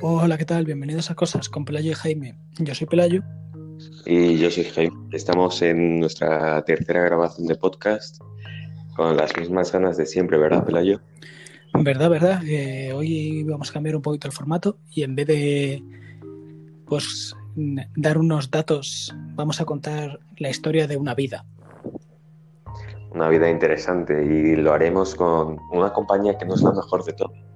Hola, ¿qué tal? Bienvenidos a Cosas con Pelayo y Jaime. Yo soy Pelayo. Y yo soy Jaime. Estamos en nuestra tercera grabación de podcast con las mismas ganas de siempre, ¿verdad, Pelayo? Verdad, verdad. Eh, hoy vamos a cambiar un poquito el formato y en vez de pues dar unos datos, vamos a contar la historia de una vida. Una vida interesante y lo haremos con una compañía que no es la mejor de todo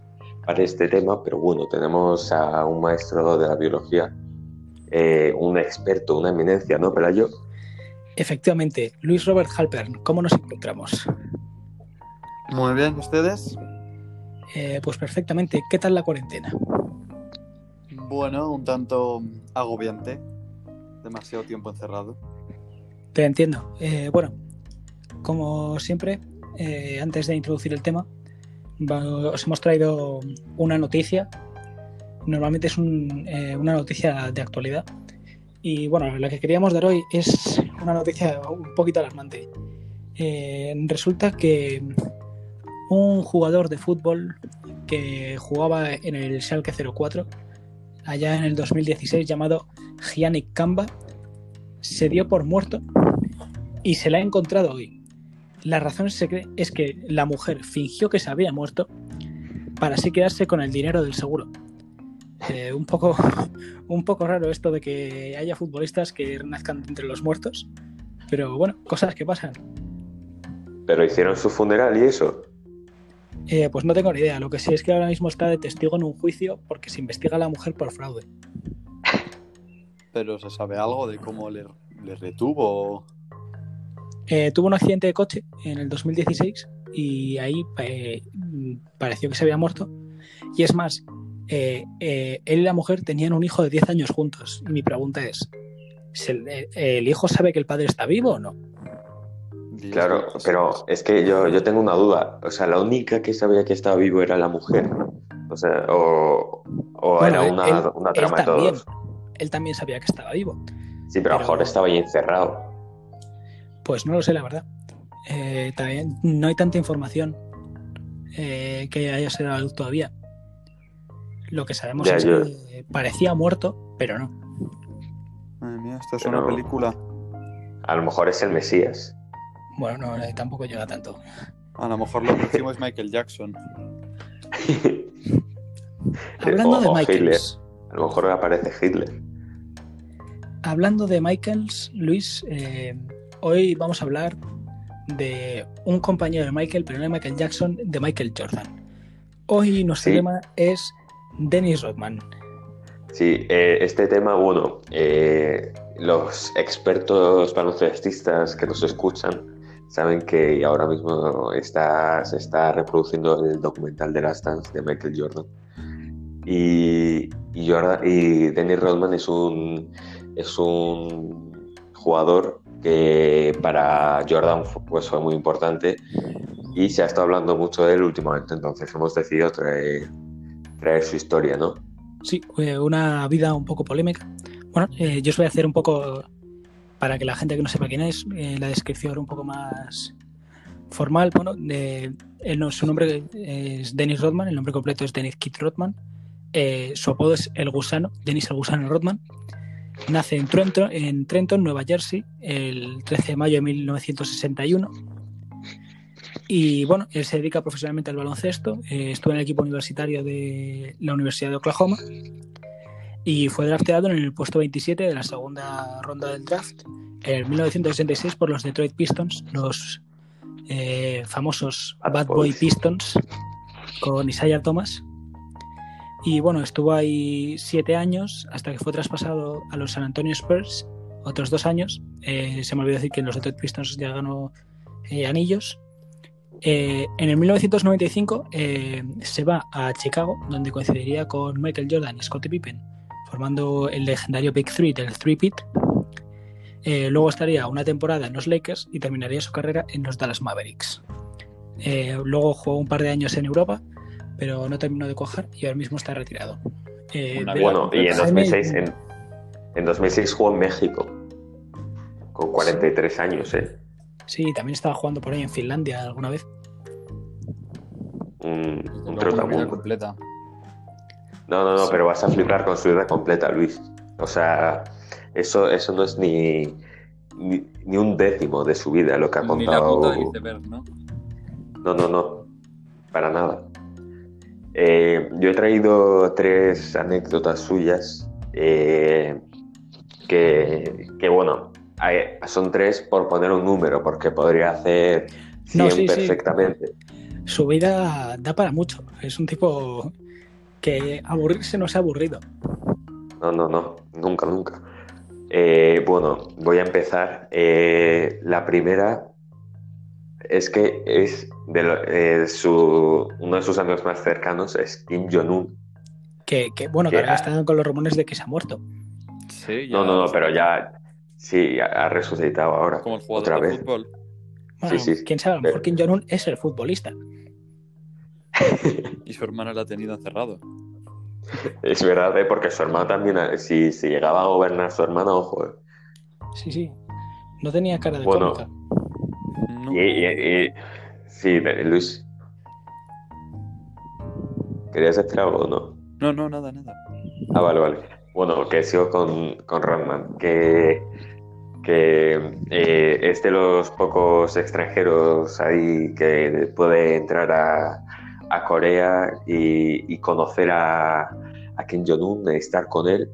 para este tema, pero bueno, tenemos a un maestro de la biología, eh, un experto, una eminencia, ¿no, Pelayo? Efectivamente, Luis Robert Halpern, ¿cómo nos encontramos? Muy bien, ¿ustedes? Eh, pues perfectamente, ¿qué tal la cuarentena? Bueno, un tanto agobiante, demasiado tiempo encerrado. Te entiendo. Eh, bueno, como siempre, antes de introducir el tema, os hemos traído una noticia. Normalmente es eh, una noticia de actualidad. Y bueno, la que queríamos dar hoy es una noticia un poquito alarmante. Eh, resulta que un jugador de fútbol que jugaba en el Schalke 04 allá en el 2016 llamado Gianni Kamba se dio por muerto y se la ha encontrado hoy. La razón es que la mujer fingió que se había muerto para así quedarse con el dinero del seguro. Eh, un, poco, un poco raro esto de que haya futbolistas que nazcan entre los muertos, pero bueno, cosas que pasan. ¿Pero hicieron su funeral y eso? Eh, pues no tengo ni idea. Lo que sé es que ahora mismo está de testigo en un juicio porque se investiga a la mujer por fraude. ¿Pero se sabe algo de cómo le, le retuvo? Eh, tuvo un accidente de coche en el 2016 y ahí eh, pareció que se había muerto. Y es más, eh, él y la mujer tenían un hijo de 10 años juntos. Y mi pregunta es, ¿el, hijo sabe que el padre está vivo o no? Claro, pero es que yo, yo tengo una duda. O sea, la única que sabía que estaba vivo era la mujer. O sea, o, era una, trama de todos. Él también sabía que estaba vivo. Sí, pero, a lo mejor estaba ahí encerrado. Pues no lo sé, la verdad. Eh, también no hay tanta información eh, que haya sido la luz todavía. Lo que sabemos es que parecía muerto, pero no. Madre mía, esto es una película. A lo mejor es el Mesías. Bueno, no, eh, tampoco llega tanto. A lo mejor lo próximo es Michael Jackson. Hablando de Michael. A lo mejor aparece Hitler. Hablando de Michaels, Luis, eh, Hoy vamos a hablar de un compañero de Michael, pero no de Michael Jackson, de Michael Jordan. Hoy nuestro tema es Dennis Rodman. Sí, eh, este tema, bueno, eh, los expertos baloncestistas que nos escuchan saben que ahora mismo está, se está reproduciendo el documental de Last Dance de Michael Jordan. Y, y, Jordan, y Dennis Rodman es un, es un jugador que para Jordan pues, fue muy importante y se ha estado hablando mucho de él últimamente, entonces hemos decidido traer, traer su historia, ¿no? Sí, una vida un poco polémica. Bueno, eh, yo os voy a hacer un poco, para que la gente que no sepa quién es, eh, la descripción un poco más formal. Bueno, de, su nombre es Dennis Rodman, el nombre completo es Dennis Kit Rodman. Eh, su apodo es El Gusano, Dennis El Gusano Rodman. Nace en Trenton, en Trenton, Nueva Jersey, el 13 de mayo de 1961. Y bueno, él se dedica profesionalmente al baloncesto. Eh, estuvo en el equipo universitario de la Universidad de Oklahoma y fue drafteado en el puesto 27 de la segunda ronda del draft en 1966 por los Detroit Pistons, los eh, famosos Bad Boy Pistons, con Isaiah Thomas. Y bueno, estuvo ahí siete años hasta que fue traspasado a los San Antonio Spurs, otros dos años. Eh, se me olvidó decir que en los Detroit Pistons ya ganó eh, anillos. Eh, en el 1995 se va a Chicago, donde coincidiría con Michael Jordan y Scottie Pippen, formando el legendario Big Three del Three Pit. luego estaría una temporada en los Lakers y terminaría su carrera en los Dallas Mavericks. luego jugó un par de años en Europa pero no terminó de cojar y ahora mismo está retirado. Eh, bueno, y en 2006, en, 2006 jugó en México, con 43 años, ¿eh? Sí, también estaba jugando por ahí en Finlandia alguna vez. Un, un trotamundo. completa. No, no, no, Sí. pero vas a flipar con su vida completa, Luis. O sea, eso, eso no es ni, ni, ni un décimo de su vida lo que ha Ni la contado. punta del iceberg, ¿no? No, no, no, para nada. Eh, yo he traído tres anécdotas suyas eh, que, que, bueno, hay- son tres por poner un número, porque podría hacer 100 No, sí, sí. perfectamente. Su vida da para mucho. Es un tipo que aburrirse no se ha aburrido. No, no, no, nunca, nunca. Eh, bueno, voy a empezar. Eh, la primera es que es de lo- eh, su, uno de sus amigos más cercanos es Kim Jong-un. Que, que, bueno, que Que- ahora están con los rumores de que se ha muerto. Sí, ya. No, no, no, pero ya sí, ha resucitado ahora. Como el jugador otra de vez. fútbol. Bueno, Sí, sí. quién sabe, a lo mejor Pero- Kim Jong-un es el futbolista. Y su hermana la ha tenido encerrado. Es verdad, eh, porque su hermano también, eh, si, si llegaba a gobernar su hermano, ojo. eh. Sí, sí. No tenía cara de Bueno. cómica. No. Y, y- y- sí, Luis. ¿Querías decir algo o no? no, no, nada, nada. Ah, vale, vale. Bueno, que sigo con, con Rodman, que, que eh, es de los pocos extranjeros ahí que puede entrar a, a Corea y, y conocer a, a Kim Jong-un, estar con él.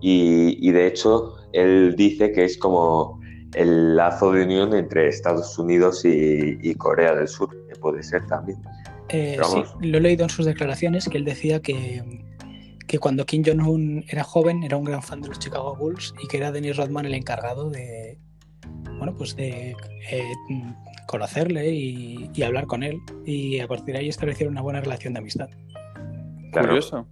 Y, y de hecho, él dice que es como el lazo de unión entre Estados Unidos y, y Corea del Sur, que puede ser también. Eh, sí, lo he leído en sus declaraciones que él decía que, que cuando Kim Jong-un era joven era un gran fan de los Chicago Bulls y que era Dennis Rodman el encargado de, bueno, pues de eh, conocerle y, y hablar con él y a partir de ahí establecieron una buena relación de amistad. Claro. Curioso.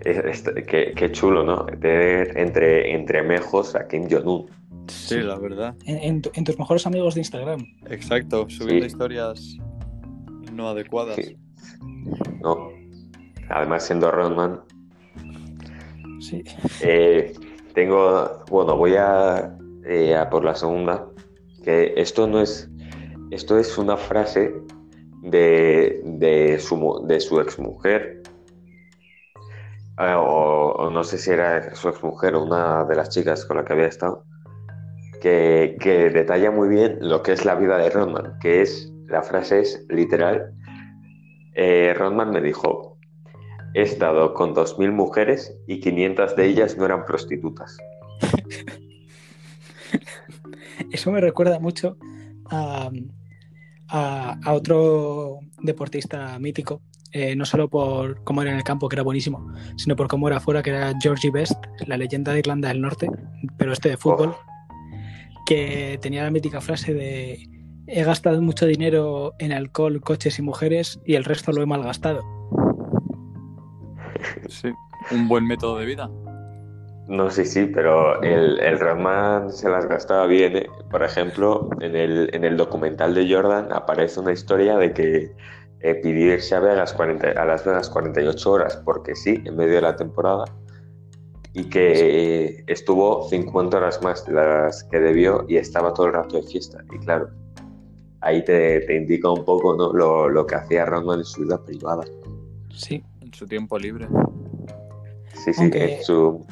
Es- es- qué, qué chulo, ¿no? Tener entre, entre mejos a Kim Jong-un. Sí, la verdad. En, en tu- en tus mejores amigos de Instagram. Exacto. Subiendo Sí. historias no adecuadas. Sí. No. Además, siendo Rodman, Sí. eh, tengo. Bueno, voy a, eh, a por la segunda. Que esto no es. Esto es una frase de, de su, de su exmujer. Eh, o, o no sé si era su exmujer o una de las chicas con la que había estado. Que, que detalla muy bien lo que es la vida de Rodman. Que es. La frase es literal. Eh, Rodman me dijo: He estado con 2.000 mujeres y 500 de ellas no eran prostitutas. Eso me recuerda mucho a, a- a otro deportista mítico, eh, no solo por cómo era en el campo, que era buenísimo, sino por cómo era afuera, que era Georgie Best, la leyenda de Irlanda del Norte, pero este de fútbol, que tenía la mítica frase de he gastado mucho dinero en alcohol, coches y mujeres y el resto lo he malgastado. Sí. Un buen método de vida. No sé sí, pero el, el Rodman se las gastaba bien. ¿eh? Por ejemplo, en el, en el documental de Jordan aparece una historia de que eh, pidió irse a, Vegas 40 a Las Vegas 48 horas porque sí, en medio de la temporada, y que estuvo 50 horas más de las que debió y estaba todo el rato de fiesta. Y claro, ahí te, te indica un poco ¿no? lo, lo que hacía Rodman en su vida privada. Sí, En su tiempo libre. Sí, sí, Aunque- en su...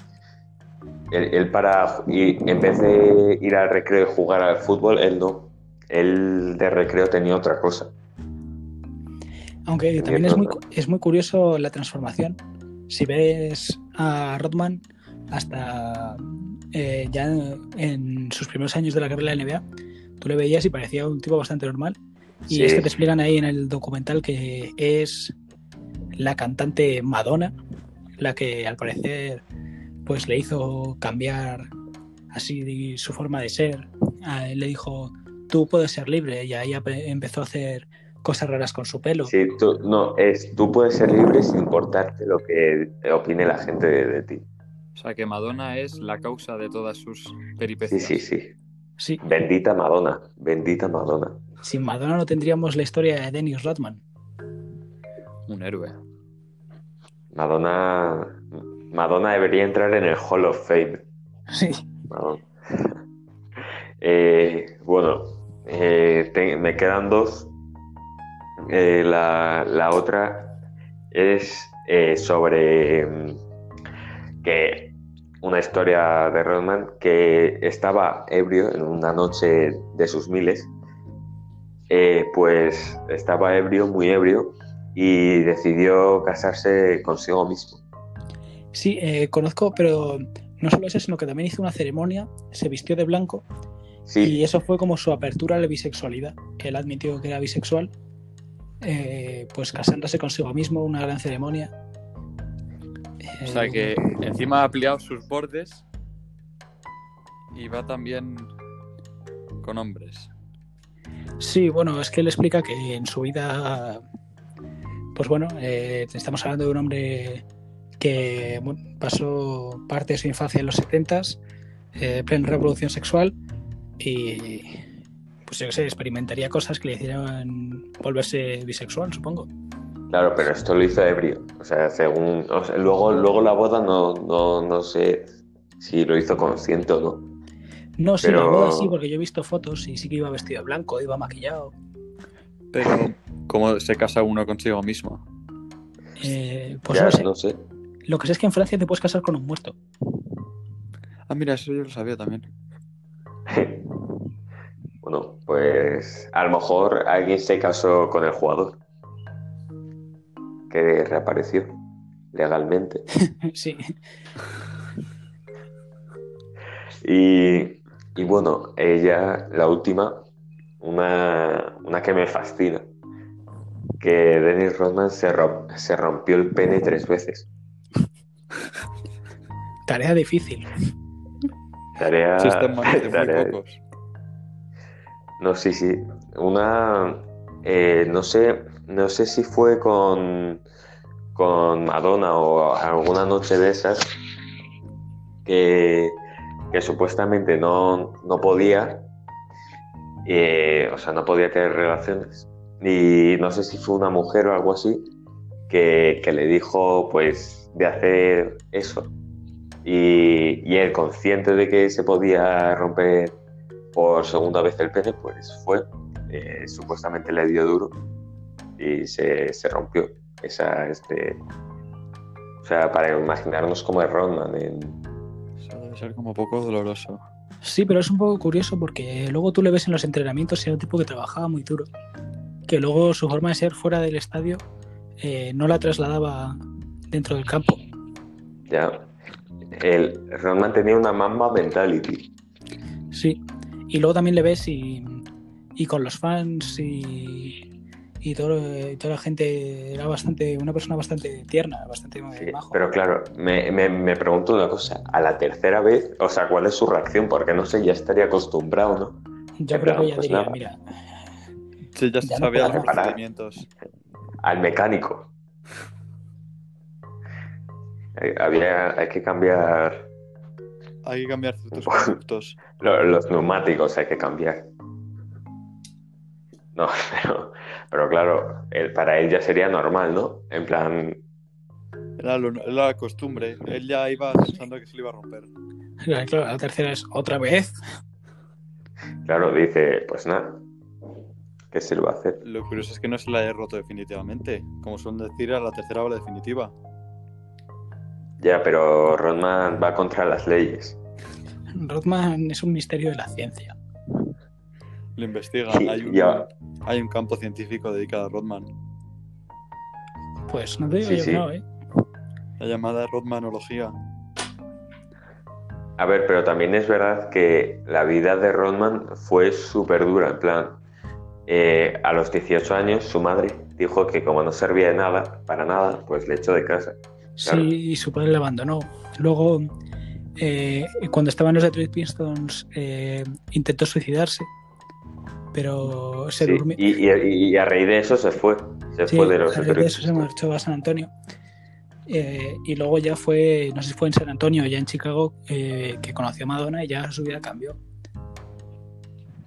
Él, él para... Y en vez de ir al recreo y jugar al fútbol, él no. Él de recreo tenía otra cosa. Aunque también es muy, es muy curioso la transformación. Si ves a Rodman hasta eh, ya en sus primeros años de la carrera de la NBA, tú le veías y parecía un tipo bastante normal. Y Sí. es que te explican ahí en el documental que es la cantante Madonna la que al parecer pues le hizo cambiar así su forma de ser. A él le dijo, tú puedes ser libre y ahí empezó a hacer cosas raras con su pelo. Sí, tú, no, es, tú puedes ser libre sin importarte lo que opine la gente de, de ti. O sea que Madonna es la causa de todas sus Sí, peripecias. sí, sí. Sí, Bendita Madonna, bendita Madonna. sin Madonna no tendríamos la historia de Dennis Rodman. Un héroe. Madonna, Madonna debería entrar en el Hall of Fame. Sí. Eh, bueno, eh, te- me quedan dos. Eh, la, la otra es eh, sobre mm, que una historia de Rodman que estaba ebrio en una noche de sus miles, eh, pues estaba ebrio, muy ebrio, y decidió casarse consigo mismo. Sí, eh, conozco, pero no solo eso, sino que también hizo una ceremonia, se vistió de blanco Sí, y eso fue como su apertura a la bisexualidad. Él admitió que era bisexual, eh, pues casándose consigo mismo, una gran ceremonia. O sea Eh, que encima ha ampliado sus bordes y va también con hombres. Sí, bueno, es que él explica que en su vida, pues bueno, eh, estamos hablando de un hombre que bueno, pasó parte de su infancia en los 70s, eh, plena revolución sexual, y pues yo qué sé, experimentaría cosas que le hicieran volverse bisexual, supongo. claro, pero esto lo hizo ebrio. O sea, según. o sea, luego, luego la boda no, no, no sé si lo hizo consciente o no. No, sí, Pero- la boda sí, porque yo he visto fotos y sí que iba vestido de blanco, iba maquillado. Pero, ¿cómo se casa uno consigo mismo? Eh, pues Ya, no sé. no sé. Lo que sé es que en Francia te puedes casar con un muerto. Ah, mira, eso yo lo sabía también. Bueno, pues a lo mejor alguien se casó con el jugador que reapareció legalmente. sí. Y, y bueno, ella, la última, una, una que me fascina, que Dennis Rodman se, rom- se rompió el pene tres veces. Tarea difícil. Tarea, Sí, muy pocos. No, sí, sí. Una, eh, no sé, no sé si fue con, con Madonna o alguna noche de esas que, que supuestamente no, no podía, o sea, no podía tener relaciones. Y no sé si fue una mujer o algo así que, que le dijo, pues, de hacer eso. Y, y él, consciente de que se podía romper por segunda vez el pene, pues fue. Eh, supuestamente le dio duro y se, se rompió. Esa, este, o sea, para imaginarnos cómo es Rodman en, Eso debe ser como poco doloroso. Sí, pero es un poco curioso porque luego tú le ves en los entrenamientos y era un tipo que trabajaba muy duro. Que luego su forma de ser fuera del estadio eh, no la trasladaba dentro del campo. ya. El Rodman tenía una mamba mentality. Y luego también le ves y, y con los fans y, y, todo, y toda la gente era bastante una persona bastante tierna, bastante Sí, majo. pero claro, me, me- me pregunto una cosa. A la tercera vez, o sea, ¿cuál es su reacción? Porque no sé, ya estaría acostumbrado, ¿no? Yo creo que ella pues diría, nada. mira, Sí, ya Ya no sabía puedo los procedimientos. Al mecánico. Eh, Había, hay que cambiar Hay que cambiar ciertos conductos. Lo- Los neumáticos hay que cambiar. No, pero, pero claro, él- para él ya sería normal, ¿no? En plan, Era, lo- era la costumbre. Él ya iba pensando que se lo iba a romper. claro, la tercera es otra vez. claro, dice, pues nada, ¿qué se le va a hacer? Lo curioso es que no se la haya roto definitivamente. Como suelen decir, era la tercera ola definitiva. Ya, pero Rodman va contra las leyes. Rodman es un misterio de la ciencia. Lo investiga. Sí, hay, un, ya. hay un campo científico dedicado a Rodman. Pues no te digo Sí, yo sí. no, ¿eh? La llamada Rodmanología. A ver, pero también es verdad que la vida de Rodman fue súper dura, en plan, eh, a los 18 años su madre dijo que como no servía de nada, para nada, pues le echó de casa. Sí, y su padre le abandonó. Luego, eh, cuando estaba en los Detroit Pistons, eh, intentó suicidarse, pero se Sí, durmió. y, y- y a raíz de eso se fue, se Sí, fue de los a raíz de eso se marchó a San Antonio. Eh, y luego ya fue, no sé si fue en San Antonio o ya en Chicago, eh, que conoció a Madonna y ya su vida cambió.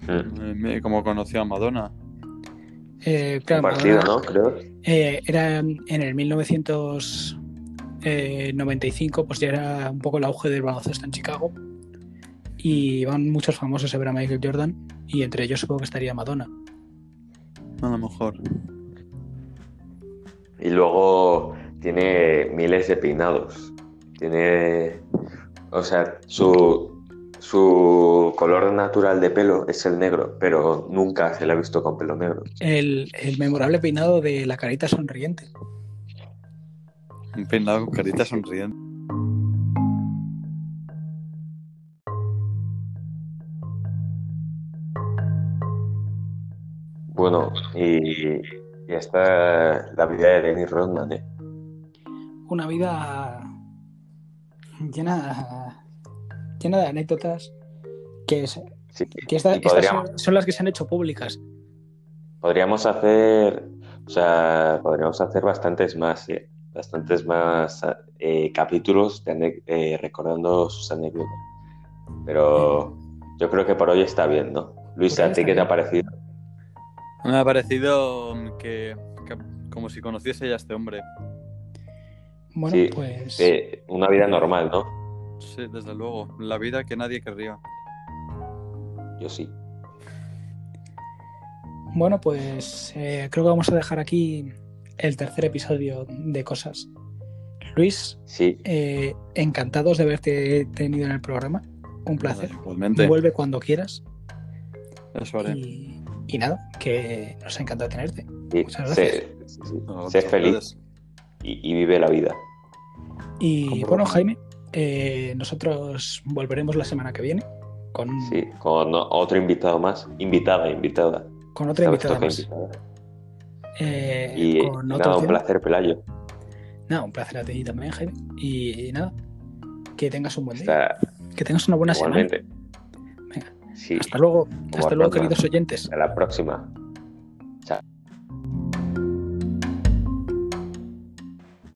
Mm. Eh, me- Como conoció a Madonna. Eh, claro, Un partido, Madonna, ¿no? Creo. eh, era en el 1995, pues ya era un poco el auge del baloncesto en Chicago. Y van muchos famosos a ver a Michael Jordan, y entre ellos supongo que estaría Madonna. A lo mejor. Y luego tiene miles de peinados. Tiene. O sea, su, su color natural de pelo es el negro, pero nunca se le ha visto con pelo negro. El, el memorable peinado de la carita sonriente. Un peinado con carita sonriente. Bueno, y, y está la vida de Dennis Rodman, ¿eh? Una vida llena, llena de anécdotas que, es- Sí, que esta- estas son las que se han hecho públicas. podríamos hacer, o sea, podríamos hacer bastantes más, ¿eh? Bastantes más eh, capítulos de eh, recordando sus anécdotas. Pero yo creo que por hoy está bien, ¿no? Luis, ¿a ti qué te ha parecido? Me ha parecido que, que como si conociese ya a este hombre. Bueno, Sí, pues Eh, una vida normal, ¿no? Sí, desde luego. La vida que nadie querría. Yo sí. bueno, pues eh, creo que vamos a dejar aquí el tercer episodio de cosas. Luis, Sí, eh, encantados de haberte tenido en el programa. Un placer. Igualmente. Vuelve cuando quieras. Eso haré. Y, y nada, que nos ha encantado tenerte. sí. Muchas Sé, sí, sí. No, Sé feliz y, y vive la vida. Y bueno. Jaime, eh, nosotros volveremos la semana que viene con, Sí, con otro invitado más. Invitada, invitada. con otra invitada más. invitada. Eh, Y con nada, un tema. placer, Pelayo. Nada, un placer a ti también, Jaime. Y, nada, que tengas un buen día. Que tengas una buena semana. Venga. Sí, Hasta luego, hasta luego, queridos oyentes. hasta la próxima. Chao.